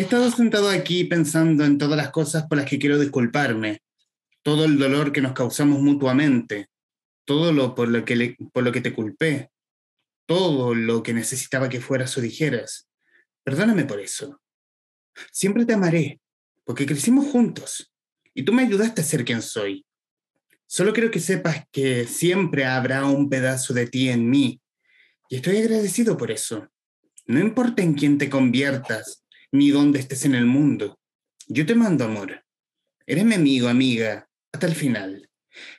He estado sentado aquí pensando en todas las cosas por las que quiero disculparme, todo el dolor que nos causamos mutuamente, todo lo por lo que, por lo que te culpé, todo lo que necesitaba que fueras o dijeras. Perdóname por eso. Siempre te amaré, porque crecimos juntos y tú me ayudaste a ser quien soy. Solo quiero que sepas que siempre habrá un pedazo de ti en mí y estoy agradecido por eso. No importa en quién te conviertas ni dónde estés en el mundo, yo te mando amor. Eres mi amigo, amiga, hasta el final.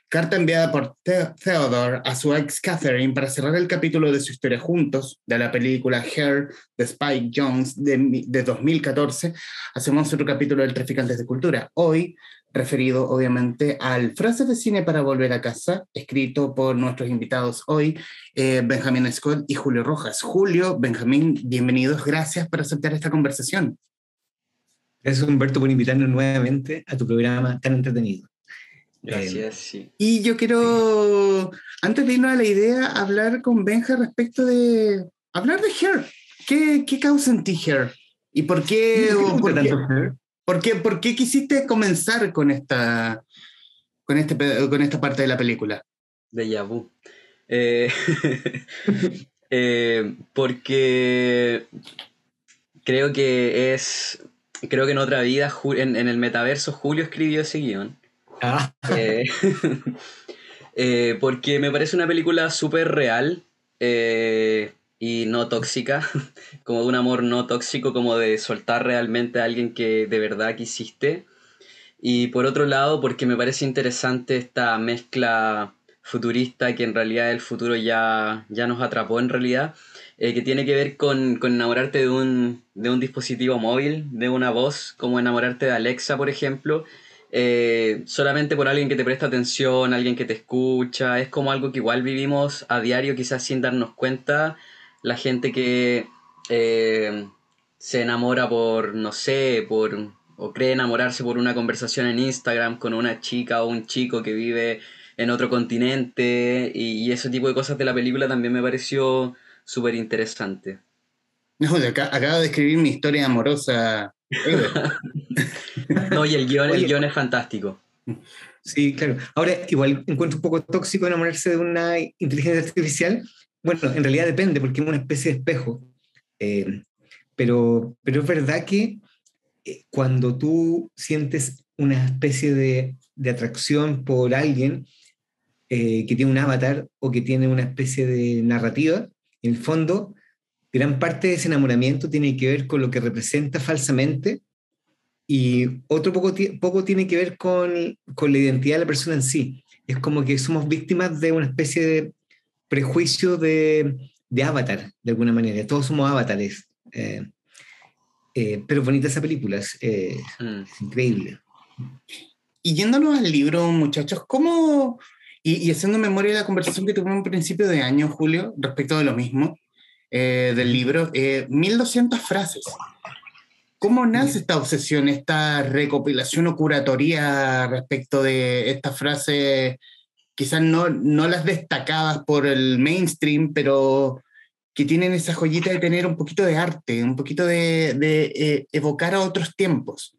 Carta enviada por Theodore a su ex Catherine para cerrar el capítulo de su historia juntos, de la película Hair de Spike Jones de, de 2014. Hacemos otro capítulo del Traficantes de Cultura. Hoy, referido obviamente al Frases de Cine para Volver a Casa, escrito por nuestros invitados hoy, eh, Benjamín Scott y Julio Rojas. Julio, Benjamín, bienvenidos. Gracias por aceptar esta conversación. Gracias, Humberto, por invitarnos nuevamente a tu programa tan entretenido. Gracias, sí. Y yo quiero, antes de irnos a la idea, hablar con Benja respecto de. hablar de Hair. ¿Qué, qué causa en ti Hair? ¿Y por qué, por, qué, por, qué, por qué quisiste comenzar con esta, con, este, con esta parte de la película? De Yabu. Eh, eh, porque creo que es. Creo que en otra vida, en, en el metaverso, Julio escribió ese guion. Ah. Eh, porque me parece una película súper real eh, y no tóxica, como un amor no tóxico, como de soltar realmente a alguien que de verdad quisiste. Y por otro lado, porque me parece interesante esta mezcla futurista que en realidad el futuro ya, ya nos atrapó en realidad, que tiene que ver con, con enamorarte de un, de un dispositivo móvil, de una voz, como enamorarte de Alexa, por ejemplo, eh, solamente por alguien que te presta atención, alguien que te escucha, es como algo que igual vivimos a diario, quizás sin darnos cuenta, la gente que eh, se enamora por, no sé, por, o cree enamorarse por una conversación en Instagram con una chica o un chico que vive en otro continente, y, ese tipo de cosas de la película también me pareció súper interesante. No, acabo de escribir mi historia amorosa no, y el guion, el guion es fantástico. Sí, claro. Ahora, igual encuentro un poco tóxico enamorarse de una inteligencia artificial. Bueno, en realidad depende, porque es una especie de espejo. Eh, pero, pero es verdad que eh, cuando tú sientes una especie de, de atracción por alguien eh, que tiene un avatar o que tiene una especie de narrativa, en el fondo gran parte de ese enamoramiento tiene que ver con lo que representa falsamente y otro poco, poco tiene que ver con, con, la identidad de la persona en sí. Es como que somos víctimas de una especie de prejuicio de, de avatar, de alguna manera. Todos somos avatares. Eh, eh, pero bonita esa película, es, mm. es, increíble. Y yéndonos al libro, muchachos, ¿cómo, y, y haciendo memoria de la conversación que tuvimos en principio de año, Julio, respecto de lo mismo, eh, del libro, 1200 eh, frases. ¿Cómo nace esta obsesión, esta recopilación o curatoría respecto de estas frases, quizás no, no las destacadas por el mainstream, pero que tienen esa joyita de tener un poquito de arte, un poquito de, de eh, evocar a otros tiempos?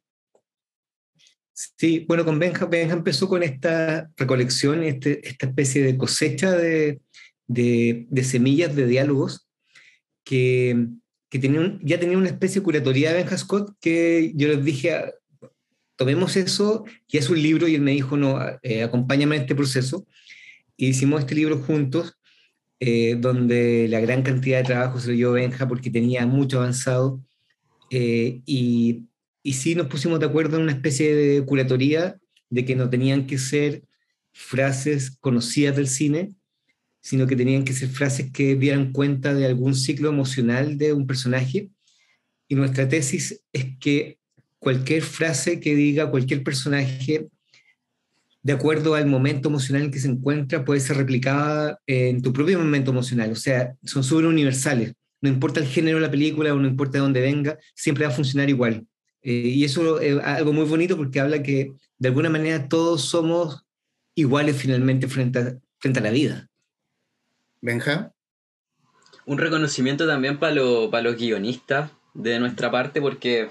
Sí, bueno, con Benja, Benja empezó con esta recolección, este, esta especie de cosecha de, de, de semillas de diálogos que, que ya tenía una especie de curatoría de Benja Scott que yo les dije, tomemos eso, que es un libro, y él me dijo, no, eh, acompáñame en este proceso. Y hicimos este libro juntos, eh, donde la gran cantidad de trabajo se lo dio Benja porque tenía mucho avanzado. Eh, y, y sí nos pusimos de acuerdo en una especie de curatoría de que no tenían que ser frases conocidas del cine, sino que tenían que ser frases que dieran cuenta de algún ciclo emocional de un personaje. Y nuestra tesis es que cualquier frase que diga cualquier personaje, de acuerdo al momento emocional en que se encuentra, puede ser replicada en tu propio momento emocional. O sea, son súper universales. No importa el género de la película o no importa de dónde venga, siempre va a funcionar igual. Eh, y eso es algo muy bonito porque habla que de alguna manera todos somos iguales finalmente frente frente a la vida. Benja. Un reconocimiento también para los guionistas de nuestra parte, porque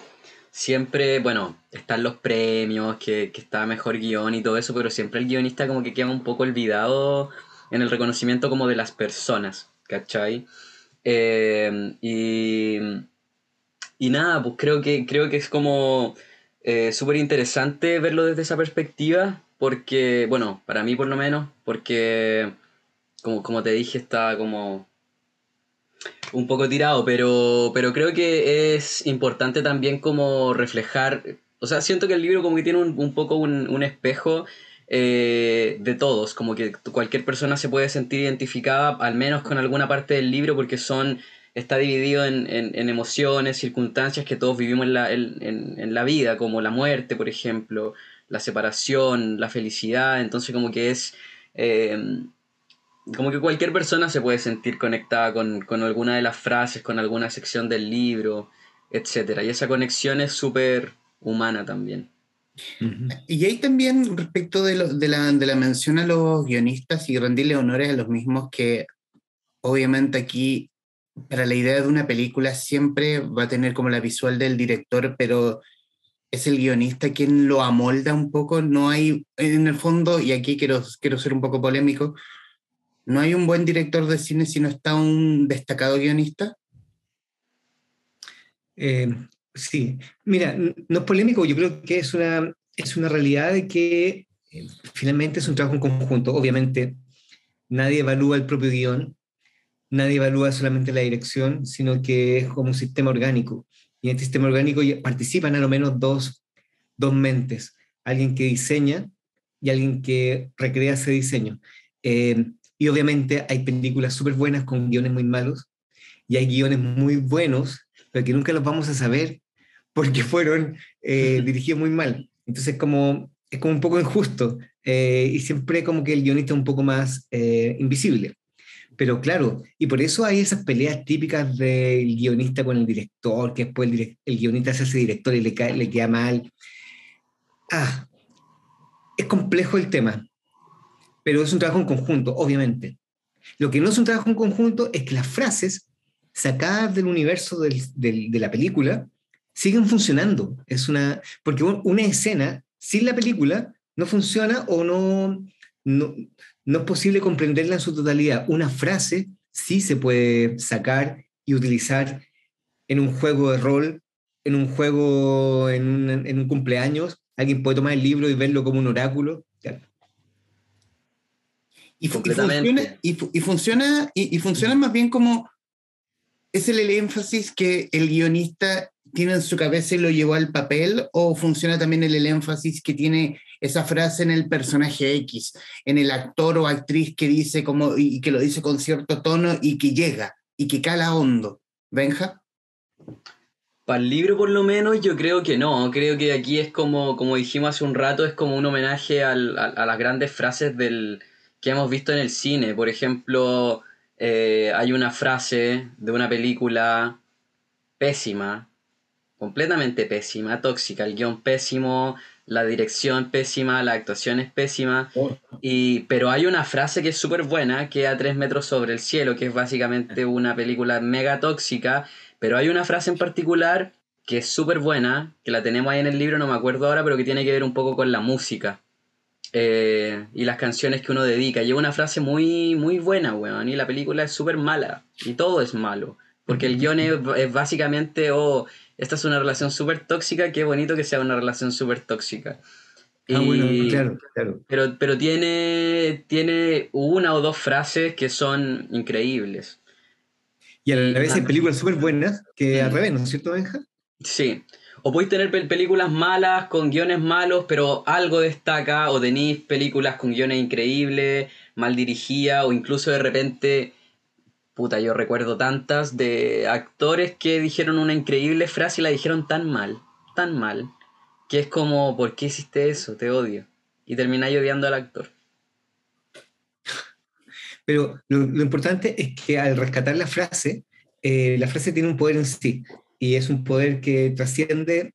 siempre, bueno, están los premios, que, que está mejor guion y todo eso, pero siempre el guionista como que queda un poco olvidado en el reconocimiento como de las personas, ¿cachai? Eh, y, y nada, pues creo que, creo que es como eh, súper interesante verlo desde esa perspectiva, porque, bueno, para mí por lo menos, porque, como, como te dije, está como un poco tirado, pero, pero creo que es importante también como reflejar, o sea, siento que el libro como que tiene un, un poco un, un espejo eh, de todos, como que cualquier persona se puede sentir identificada al menos con alguna parte del libro porque son está dividido en, en, emociones, circunstancias que todos vivimos en la, en, la, vida, como la muerte, por ejemplo, la separación, la felicidad, entonces como que es... Eh, como que cualquier persona se puede sentir conectada con, con, alguna de las frases, con alguna sección del libro, etc. Y esa conexión es súper humana también. Y ahí también respecto de, de, la, de, la, mención a los guionistas y rendirle honores a los mismos que obviamente aquí para la idea de una película siempre va a tener como la visual del director, pero es el guionista quien lo amolda un poco, no hay en el fondo, y aquí quiero, quiero ser un poco polémico, no hay un buen director de cine si no está un destacado guionista. Eh, Sí, mira, no es polémico, yo creo que es una, es una realidad de que eh, finalmente es un trabajo en conjunto. Obviamente, nadie evalúa el propio guion, nadie evalúa solamente la dirección, sino que es como un sistema orgánico. Y en este sistema orgánico participan a lo menos dos, dos mentes, alguien que diseña y alguien que recrea ese diseño. Eh, y obviamente hay películas súper buenas con guiones muy malos y hay guiones muy buenos, pero que nunca los vamos a saber porque fueron eh, dirigidos muy mal. Entonces como, es como un poco injusto eh, y siempre como que el guionista es un poco más eh, invisible. Pero claro, y por eso hay esas peleas típicas del guionista con el director, que después el, el guionista se hace director y le, cae, le queda mal. Ah, es complejo el tema, pero es un trabajo en conjunto, obviamente. Lo que no es un trabajo en conjunto es que las frases sacadas del universo del, del, de la película siguen funcionando. Es una, porque una escena sin la película no funciona o no, no, no es posible comprenderla en su totalidad. Una frase sí se puede sacar y utilizar en un juego de rol, en un juego, en un, en un cumpleaños. Alguien puede tomar el libro y verlo como un oráculo. Y, funciona, y, funciona, y, funciona más bien como es el, el énfasis que el guionista tiene en su cabeza y lo llevó al papel o funciona también el, énfasis que tiene esa frase en el personaje X, en el actor o actriz que dice como y que lo dice con cierto tono y que llega y que cala hondo. Benja. Para el libro por lo menos yo creo que no, creo que aquí es como, como dijimos hace un rato, es como un homenaje al, a, las grandes frases del, que hemos visto en el cine. Por ejemplo, eh, hay una frase de una película pésima completamente pésima, tóxica, el guion pésimo, la dirección pésima, la actuación es pésima, oh. y, pero hay una frase que es súper buena, que a tres metros sobre el cielo, que es básicamente una película mega tóxica, pero hay una frase en particular que es súper buena, que la tenemos ahí en el libro, no me acuerdo ahora, pero que tiene que ver un poco con la música. Eh, y las canciones que uno dedica. Lleva una frase muy, muy buena, weón. Y la película es súper mala. Y todo es malo. Porque el guion es, es básicamente, oh, esta es una relación súper tóxica, qué bonito que sea una relación súper tóxica. Ah, bueno, claro, claro. Pero, pero tiene, tiene una o dos frases que son increíbles. Y a la vez hay películas súper buenas que al revés, ¿no es cierto, Benja? Sí. O podéis tener películas malas con guiones malos, pero algo destaca, o tenéis películas con guiones increíbles, mal dirigidas, o incluso de repente Puta, yo recuerdo tantas de actores que dijeron una increíble frase y la dijeron tan mal, tan mal, que es como, ¿por qué hiciste eso? Te odio. Y termináis odiando al actor. Pero lo, importante es que al rescatar la frase, eh, la frase tiene un poder en sí, y es un poder que trasciende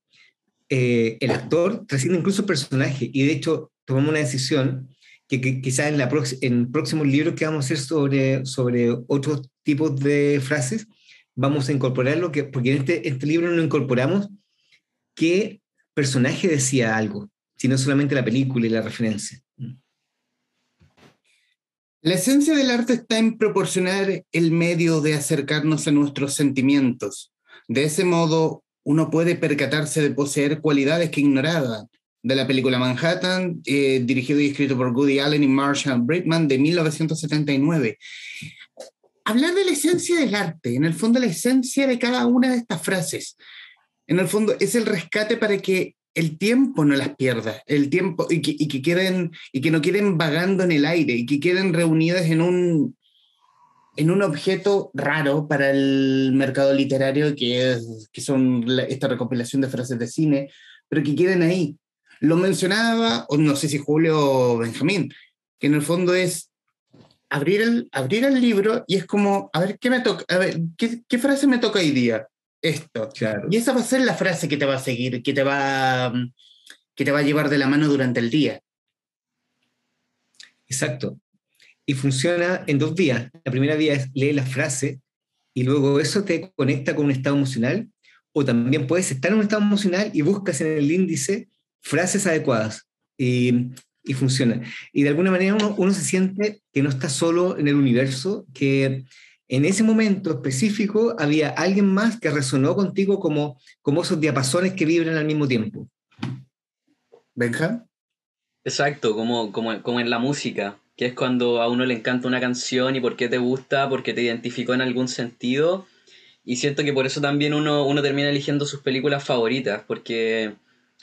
eh, el actor, trasciende incluso el personaje, y de hecho tomamos una decisión que, quizás en, la en próximos libros que vamos a hacer sobre, sobre otros tipos de frases, vamos a incorporar lo que, porque en este, este libro no incorporamos qué personaje decía algo, sino solamente la película y la referencia. La esencia del arte está en proporcionar el medio de acercarnos a nuestros sentimientos. De ese modo, uno puede percatarse de poseer cualidades que ignoraba. De la película Manhattan, eh, dirigido y escrito por Woody Allen y Marshall Brickman de 1979. Hablar de la esencia del arte, en el fondo la esencia de cada una de estas frases, en el fondo es el rescate para que el tiempo no las pierda, el tiempo y que, y que, queden y que no queden vagando en el aire y que queden reunidas en un en un objeto raro para el mercado literario que es que son esta recopilación de frases de cine, pero que queden ahí. Lo mencionaba, o no sé si Julio o Benjamín, que en el fondo es abrir el, abrir el libro y es como, a ver, ¿qué me toca? A ver, ¿qué, qué frase me toca hoy día? esto. Y esa va a ser la frase que te va a seguir, que te va, que te va a llevar de la mano durante el día. Exacto. Y funciona en dos vías. La primera vía es leer la frase y luego eso te conecta con un estado emocional. O también puedes estar en un estado emocional y buscas en el índice frases adecuadas. Y, y funciona. Y de alguna manera uno, uno se siente que no está solo en el universo, que en ese momento específico había alguien más que resonó contigo como, como esos diapasones que vibran al mismo tiempo. Benja. Exacto, como, como, como en la música, que es cuando a uno le encanta una canción y por qué te gusta, porque te identificó en algún sentido. Y siento que por eso también uno, uno termina eligiendo sus películas favoritas, porque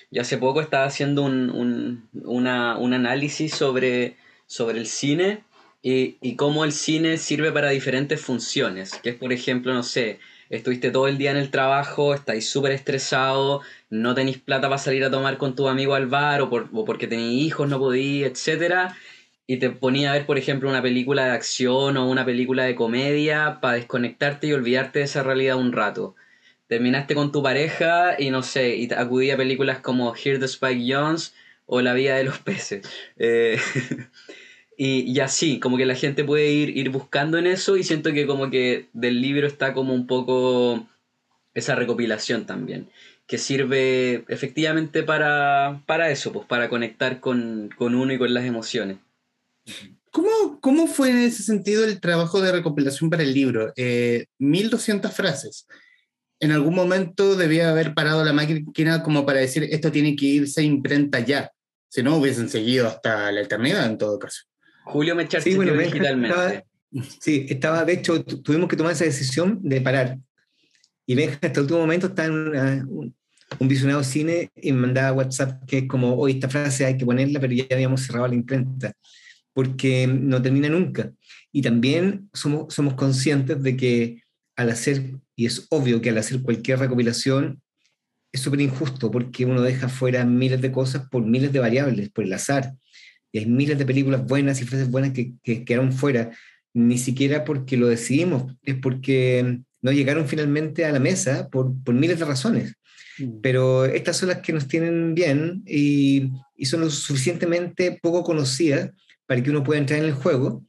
yo hace poco estaba haciendo un, un, una, un análisis sobre, sobre el cine y, y cómo el cine sirve para diferentes funciones, que es por ejemplo, no sé, estuviste todo el día en el trabajo, estáis súper estresado, no tenéis plata para salir a tomar con tu amigo al bar o, por, o porque tenéis hijos, no podéis, etc. Y te ponía a ver, por ejemplo, una película de acción o una película de comedia para desconectarte y olvidarte de esa realidad un rato. Terminaste con tu pareja y no sé, y acudí a películas como Here the Spike Jones o La vida de los peces. Eh, Y, así, como que la gente puede ir, ir buscando en eso y siento que como que del libro está como un poco esa recopilación también, que sirve efectivamente para, para eso, pues para conectar con, uno y con las emociones. ¿Cómo, ¿Cómo, fue en ese sentido el trabajo de recopilación para el libro? Eh, 1200 frases. En algún momento debía haber parado la máquina como para decir esto tiene que irse a imprenta ya. Si no, hubiesen seguido hasta la eternidad en todo caso. Julio me sí, bueno, digitalmente. Estaba, sí, estaba, de hecho, tuvimos que tomar esa decisión de parar. Y Benja hasta el último momento está en un, visionado cine y me mandaba WhatsApp que es como, hoy esta frase hay que ponerla, pero ya habíamos cerrado la imprenta, porque no termina nunca. Y también somos, somos conscientes de que al hacer, y es obvio que al hacer cualquier recopilación, es súper injusto porque uno deja fuera miles de cosas por miles de variables, por el azar y hay miles de películas buenas y frases buenas que, que quedaron fuera, ni siquiera porque lo decidimos, es porque no llegaron finalmente a la mesa por, por miles de razones. Mm. Pero estas son las que nos tienen bien y, y, son lo suficientemente poco conocidas para que uno pueda entrar en el juego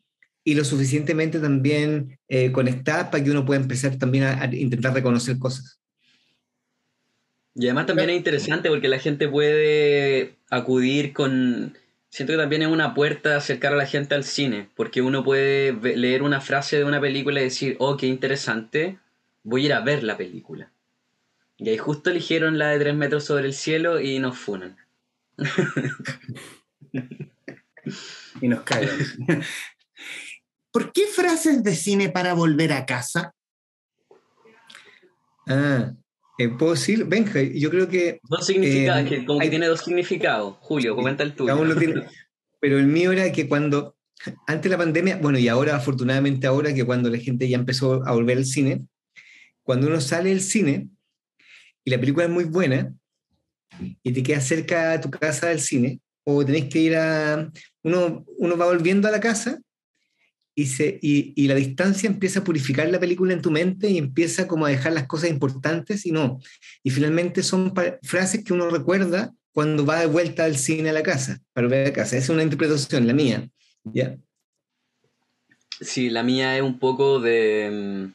y lo suficientemente también eh, conectadas para que uno pueda empezar también a, a intentar reconocer cosas. Y además también es interesante porque la gente puede acudir con siento que también es una puerta de acercar a la gente al cine, porque uno puede leer una frase de una película y decir, oh, qué interesante, voy a ir a ver la película. Y ahí justo eligieron la de tres metros sobre el cielo y nos funan. y nos caen. ¿Por qué frases de cine para volver a casa? Ah, eh, ¿Puedo decir? Benja, yo creo que... Dos significados, eh, como que tiene dos significados. Julio, comenta el tuyo. pero el mío era que cuando, antes de la pandemia, bueno, y ahora afortunadamente ahora que cuando la gente ya empezó a volver al cine, cuando uno sale del cine y la película es muy buena y te queda cerca a tu casa del cine, o tenés que ir a... Uno, uno va volviendo a la casa y, se, y, la distancia empieza a purificar la película en tu mente y empieza como a dejar las cosas importantes y no. Y finalmente son frases que uno recuerda cuando va de vuelta al cine a la casa, para ver a casa. Esa es una interpretación, la mía. ¿Ya? Sí, la mía es un poco de...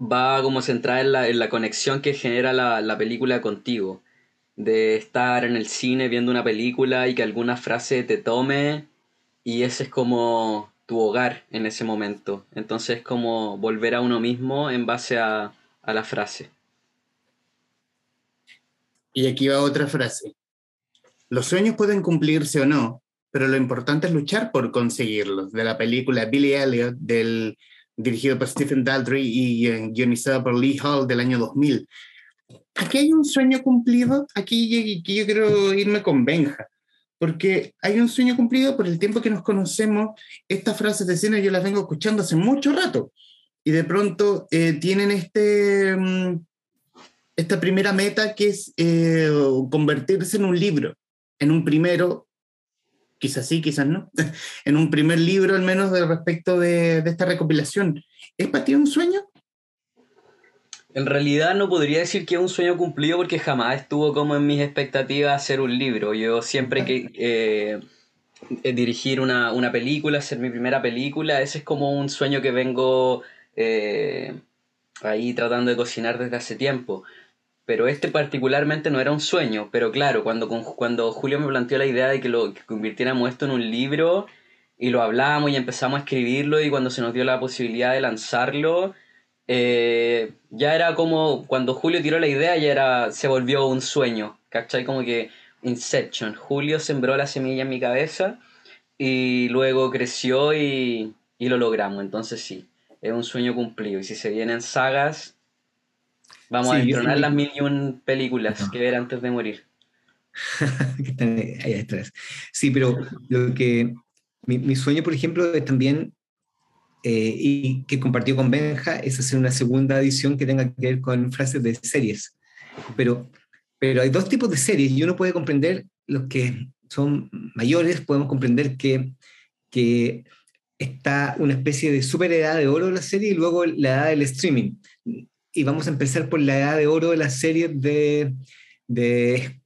Mm, va como centrada en la, en la conexión que genera la, la película contigo. De estar en el cine viendo una película y que alguna frase te tome y ese es como tu hogar en ese momento. Entonces es como volver a uno mismo en base a, a la frase. Y aquí va otra frase. Los sueños pueden cumplirse o no, pero lo importante es luchar por conseguirlos. De la película Billy Elliot, del, dirigido por Stephen Daldry y eh, guionizado por Lee Hall del año 2000. Aquí hay un sueño cumplido, aquí, yo quiero irme con Benja, porque hay un sueño cumplido por el tiempo que nos conocemos. Estas frases de cine yo las vengo escuchando hace mucho rato y de pronto eh, tienen este, mm, esta primera meta que es eh, convertirse en un libro, en un primero quizás sí, quizás no, en un primer libro al menos de respecto de, esta recopilación. ¿Es para ti un sueño? En realidad no podría decir que es un sueño cumplido porque jamás estuvo como en mis expectativas hacer un libro. Yo siempre que eh, eh, dirigir una, película, hacer mi primera película, ese es como un sueño que vengo eh, ahí tratando de cocinar desde hace tiempo pero este particularmente no era un sueño, pero claro, cuando, cuando Julio me planteó la idea de que lo convirtiéramos esto en un libro y lo hablamos y empezamos a escribirlo y cuando se nos dio la posibilidad de lanzarlo, eh, ya era como, cuando Julio tiró la idea ya era, se volvió un sueño, ¿cachai? Como que Inception, Julio sembró la semilla en mi cabeza y luego creció y, y lo logramos, entonces sí, es un sueño cumplido y si se vienen sagas Vamos a entronar las mil y un películas que ver antes de morir. ahí atrás. Sí, pero lo que mi, sueño, por ejemplo, es también, eh, y que compartió con Benja, es hacer una segunda edición que tenga que ver con frases de series. Pero, pero hay dos tipos de series y uno puede comprender los que son mayores, podemos comprender que, que está una especie de super edad de oro de la serie y luego la edad del streaming y vamos a empezar por la edad de oro de las series de, de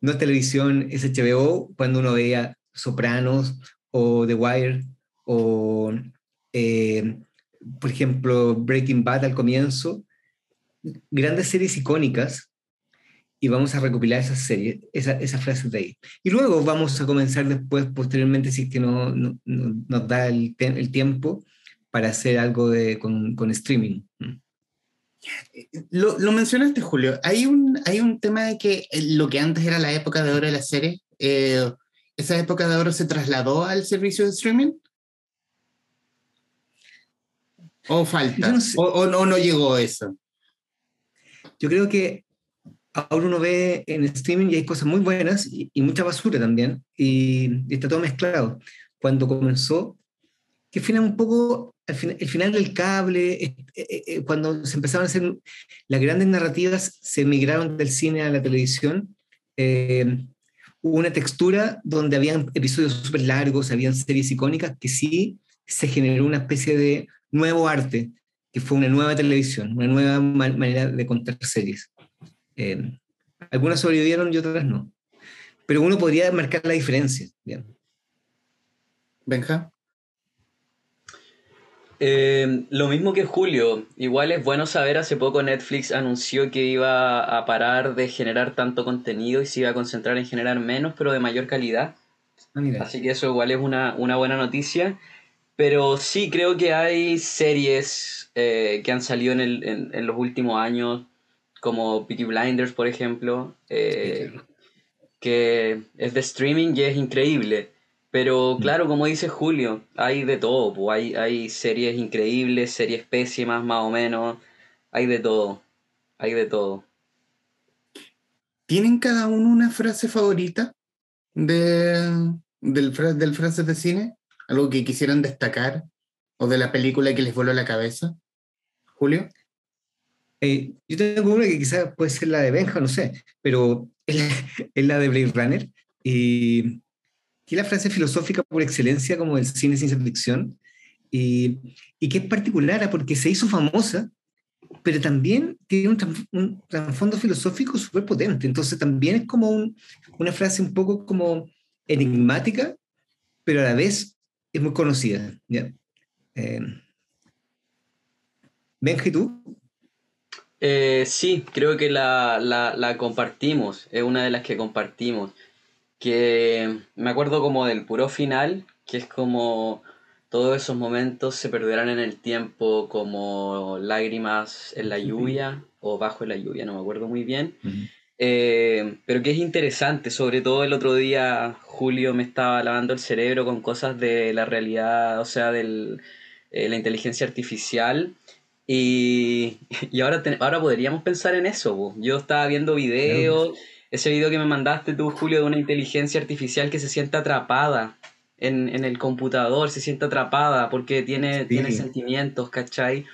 no televisión, es HBO, cuando uno veía Sopranos o The Wire o, eh, por ejemplo, Breaking Bad al comienzo, grandes series icónicas y vamos a recopilar esas series, esas esa frases de ahí. Y luego vamos a comenzar después, posteriormente, si es que no, no, nos da el, el, tiempo, para hacer algo de, con, con streaming. Lo, lo, mencionaste, Julio. Hay un, hay un tema de que lo que antes era la época de oro de la serie, eh, ¿esa época de oro se trasladó al servicio de streaming? ¿O falta? o, no, no llegó eso? Yo creo que ahora uno ve en streaming y hay cosas muy buenas y, mucha basura también, y, y, está todo mezclado. Cuando comenzó, que fue un poco el final del cable, eh, eh, eh, cuando se empezaron a hacer las grandes narrativas, se migraron del cine a la televisión. hubo una textura donde habían episodios súper largos, habían series icónicas, que sí se generó una especie de nuevo arte, que fue una nueva televisión, una nueva manera de contar series. algunas sobrevivieron y otras no. Pero uno podría marcar la diferencia. Bien. Benja. Eh, lo mismo que Julio, igual es bueno saber, hace poco Netflix anunció que iba a parar de generar tanto contenido y se iba a concentrar en generar menos, pero de mayor calidad. Ah, Así que eso igual es una, buena noticia. Pero sí creo que hay series eh, que han salido en, los últimos años, como Peaky Blinders, por ejemplo, eh, que es de streaming y es increíble. Pero mm. claro, como dice Julio, hay de todo, pues hay, hay series increíbles, series pésimas más o menos, hay de todo, hay de todo. ¿Tienen cada uno una frase favorita de, del, del frase de cine? ¿Algo que quisieran destacar? ¿O de la película que les voló la cabeza? Julio. Eh, yo tengo una que quizás puede ser la de Benja, no sé, pero es la, es la de Blade Runner. Y que es la frase filosófica por excelencia como del cine ciencia ficción, y, y que es particular porque se hizo famosa, pero también tiene un, trasfondo filosófico súper potente. Entonces también es como una frase un poco como enigmática, pero a la vez es muy conocida. ¿ya? Eh, Benji, ¿tú? Eh, sí, creo que la, la, compartimos, es una de las que compartimos. Que me acuerdo como del puro final, que es como todos esos momentos se perderán en el tiempo como lágrimas en la lluvia o bajo la lluvia, no me acuerdo muy bien. Eh, pero que es interesante, sobre todo el otro día Julio me estaba lavando el cerebro con cosas de la realidad, o sea, de eh, la inteligencia artificial. Y, ahora, ahora podríamos pensar en eso. Yo estaba viendo videos, ese video que me mandaste tú, Julio, de una inteligencia artificial que se siente atrapada en, el computador, se siente atrapada porque tiene, tiene sentimientos, ¿cachai?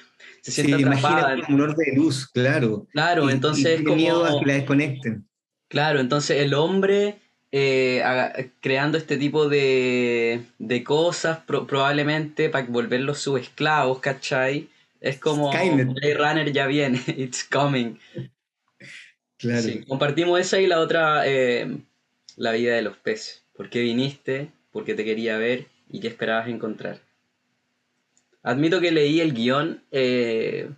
Se siente atrapada. un orden de luz, claro. Claro, entonces. como, miedo a que la desconecten. Claro, entonces el hombre eh, creando este tipo de, de cosas, probablemente para volverlos sus esclavos, ¿cachai? Es como Blade Runner ya viene, it's coming. Claro. compartimos esa y la otra, eh, la vida de los peces. ¿Por qué viniste? ¿Por qué te quería ver? ¿Y qué esperabas encontrar? Admito que leí el guion, eh,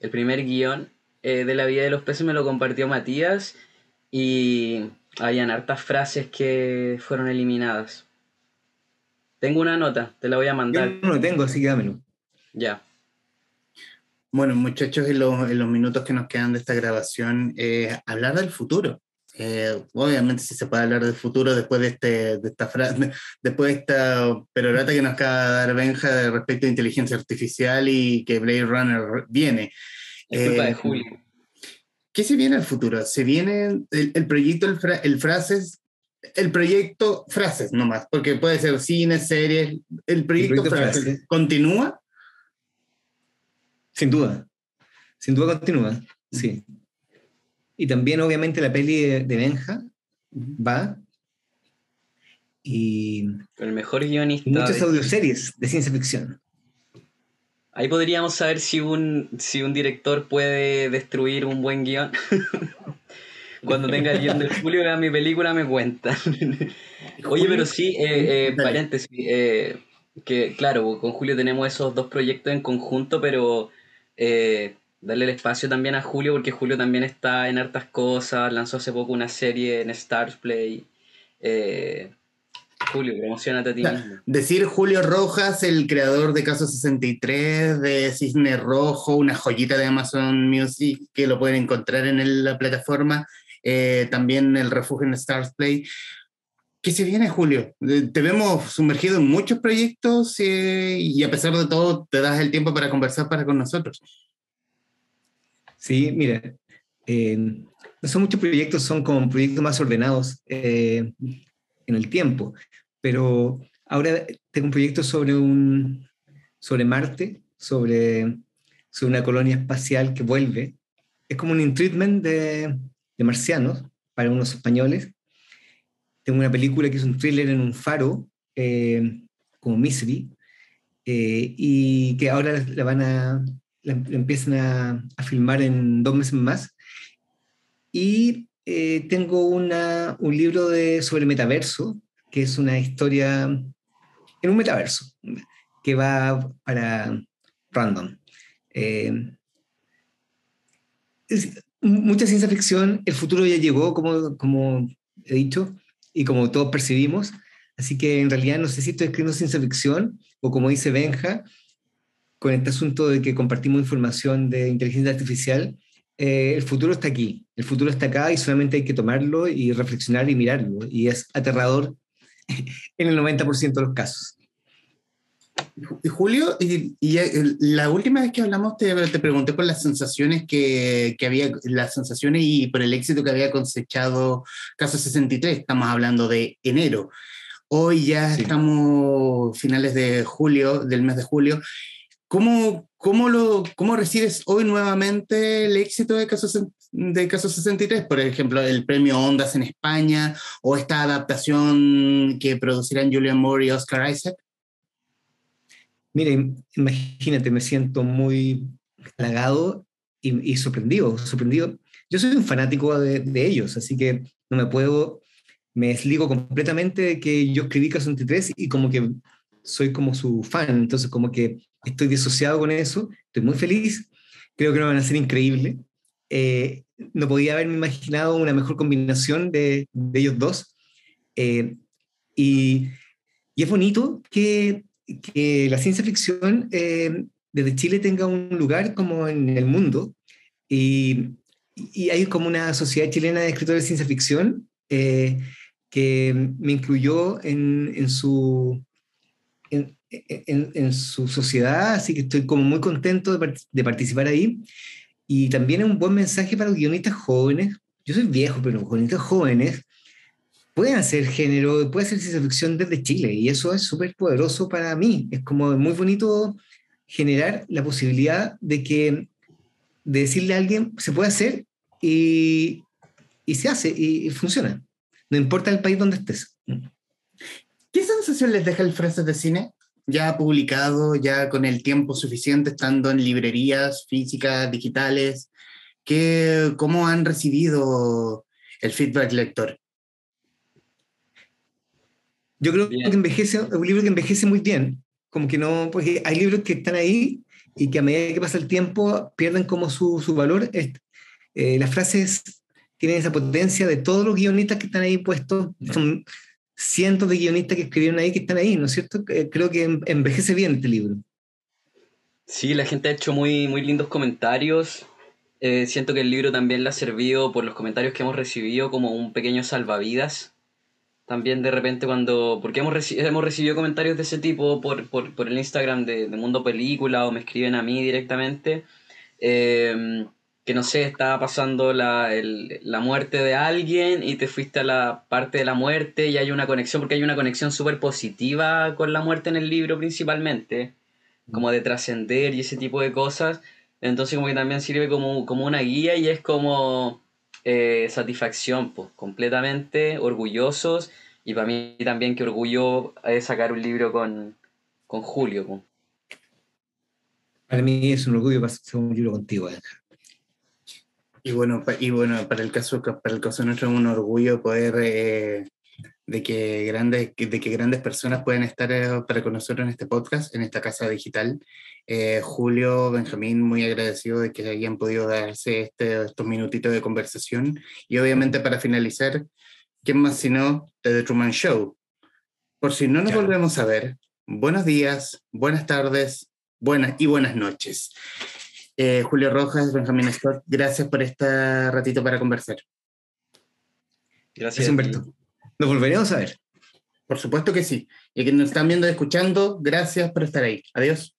el primer guion eh, de La vida de los peces me lo compartió Matías y habían hartas frases que fueron eliminadas. Tengo una nota, te la voy a mandar. Yo no lo tengo, así que dámelo. Ya. Bueno, muchachos, en los, en los, minutos que nos quedan de esta grabación, eh, hablar del futuro. Eh, obviamente si se puede hablar del futuro después de, este, de esta frase, después de esta perorata que nos acaba de dar Benja respecto a inteligencia artificial y que Blade Runner viene. Es culpa de eh, Julio. ¿Qué se viene al futuro? Se viene el, proyecto, el, frases, el proyecto frases nomás, porque puede ser cine, series, el proyecto, frases, continúa. Sin duda, sin duda continúa, sí. Y también, obviamente, la peli de, Benja va. Y. El mejor guionista. muchas audioseries de ciencia ficción. Ahí podríamos saber si un, si un director puede destruir un buen guion. Cuando tenga el guion del Julio, vea mi película, me cuenta. Oye, pero sí, eh, eh, paréntesis, eh, que claro, con Julio tenemos esos dos proyectos en conjunto, pero darle el espacio también a Julio, porque Julio también está en hartas cosas, lanzó hace poco una serie en Stars Play. Eh, Julio, promocionate a ti mismo. Decir Julio Rojas, el creador de Caso 63, de Cisne Rojo, una joyita de Amazon Music que lo pueden encontrar en la plataforma, eh, también el refugio en Stars Play. ¿Qué se viene, Julio? Te vemos sumergido en muchos proyectos eh, y a pesar de todo te das el tiempo para conversar para con nosotros. Sí, mira, eh, no son muchos proyectos, son como proyectos más ordenados eh, en el tiempo, pero ahora tengo un proyecto sobre, un, sobre Marte, sobre, sobre una colonia espacial que vuelve. Es como un treatment de, de marcianos para unos españoles. Tengo una película que es un thriller en un faro, eh, como Misery, y que ahora la van a, la, empiezan a, filmar en dos meses más. Y eh, tengo una, un libro de, sobre metaverso, que es una historia en un metaverso, que va para random. Eh, mucha ciencia ficción, el futuro ya llegó, como, como he dicho, y como todos percibimos, así que en realidad no sé si estoy escribiendo ciencia ficción o como dice Benja, con este asunto de que compartimos información de inteligencia artificial, eh, el futuro está aquí, el futuro está acá y solamente hay que tomarlo y reflexionar y mirarlo. Y es aterrador en el 90% de los casos. Julio, y, la última vez que hablamos te, te pregunté por las sensaciones que, que, había, las sensaciones y por el éxito que había cosechado Caso 63, estamos hablando de enero. Hoy ya estamos finales de julio, del mes de julio, ¿Cómo, cómo, lo, ¿Cómo recibes hoy nuevamente el éxito de Caso, de Caso 63? Por ejemplo, el premio Ondas en España o esta adaptación que producirán Julian Moore y Oscar Isaac. Mire, imagínate, me siento muy halagado y, sorprendido, sorprendido. Yo soy un fanático de, de, ellos, así que no me puedo, me desligo completamente de que yo escribí Caso 63 y como que soy como su fan, entonces como que estoy disociado con eso, estoy muy feliz, creo que lo van a hacer increíble. eh, no podía haberme imaginado una mejor combinación de, ellos dos. Eh, y, y, es bonito que, que la ciencia ficción eh, desde Chile tenga un lugar como en el mundo. Y, y hay como una sociedad chilena de escritores de ciencia ficción que me incluyó en, su, en, su sociedad, así que estoy como muy contento de, de, participar ahí. Y también es un buen mensaje para los guionistas jóvenes. Yo soy viejo, pero los guionistas jóvenes pueden hacer género, pueden hacer ciencia ficción desde Chile, y eso es súper poderoso para mí. Es como muy bonito generar la posibilidad de que de decirle a alguien se puede hacer y, y se hace y, y funciona. No importa el país donde estés. ¿Qué sensación les deja el Frases de Cine? Ya publicado, ya con el tiempo suficiente, estando en librerías físicas, digitales. ¿Qué, ¿Cómo han recibido el feedback lector? Yo creo bien. que envejece, es un libro que envejece muy bien. Como que no, porque hay libros que están ahí y que a medida que pasa el tiempo pierden como su, su valor. Eh, las frases tienen esa potencia de todos los guionistas que están ahí puestos. Son cientos de guionistas que escribieron ahí que están ahí, ¿no es cierto? Creo que envejece bien este libro. Sí, la gente ha hecho muy, muy lindos comentarios. Eh, siento que el libro también le ha servido por los comentarios que hemos recibido como un pequeño salvavidas. También de repente cuando, porque hemos, hemos recibido comentarios de ese tipo por, por, por el Instagram de, de, Mundo Película o me escriben a mí directamente. Eh, que no sé, estaba pasando la, el, la, muerte de alguien y te fuiste a la parte de la muerte y hay una conexión, porque hay una conexión súper positiva con la muerte en el libro principalmente, como de trascender y ese tipo de cosas. Entonces como que también sirve como, como una guía y es como eh, satisfacción, pues, completamente orgullosos y para mí también que orgullo es sacar un libro con, con Julio. Pues. Para mí es un orgullo hacer un libro contigo. Y bueno, y bueno para, el caso, para el caso nuestro es un orgullo poder eh, de, que grandes, de que grandes personas pueden estar eh, para con nosotros en este podcast, en esta casa digital. Eh, Julio, Benjamín, muy agradecido de que hayan podido darse este, estos minutitos de conversación. Y obviamente para finalizar, ¿quién más sino The Truman Show? Por si no nos claro. volvemos a ver, buenos días, buenas tardes, buenas y buenas noches. Eh, Julio Rojas, Benjamín Scott, gracias por este ratito para conversar. Gracias, Humberto. Nos volveremos a ver. Por supuesto que sí. Y a quienes nos están viendo y escuchando, gracias por estar ahí. Adiós.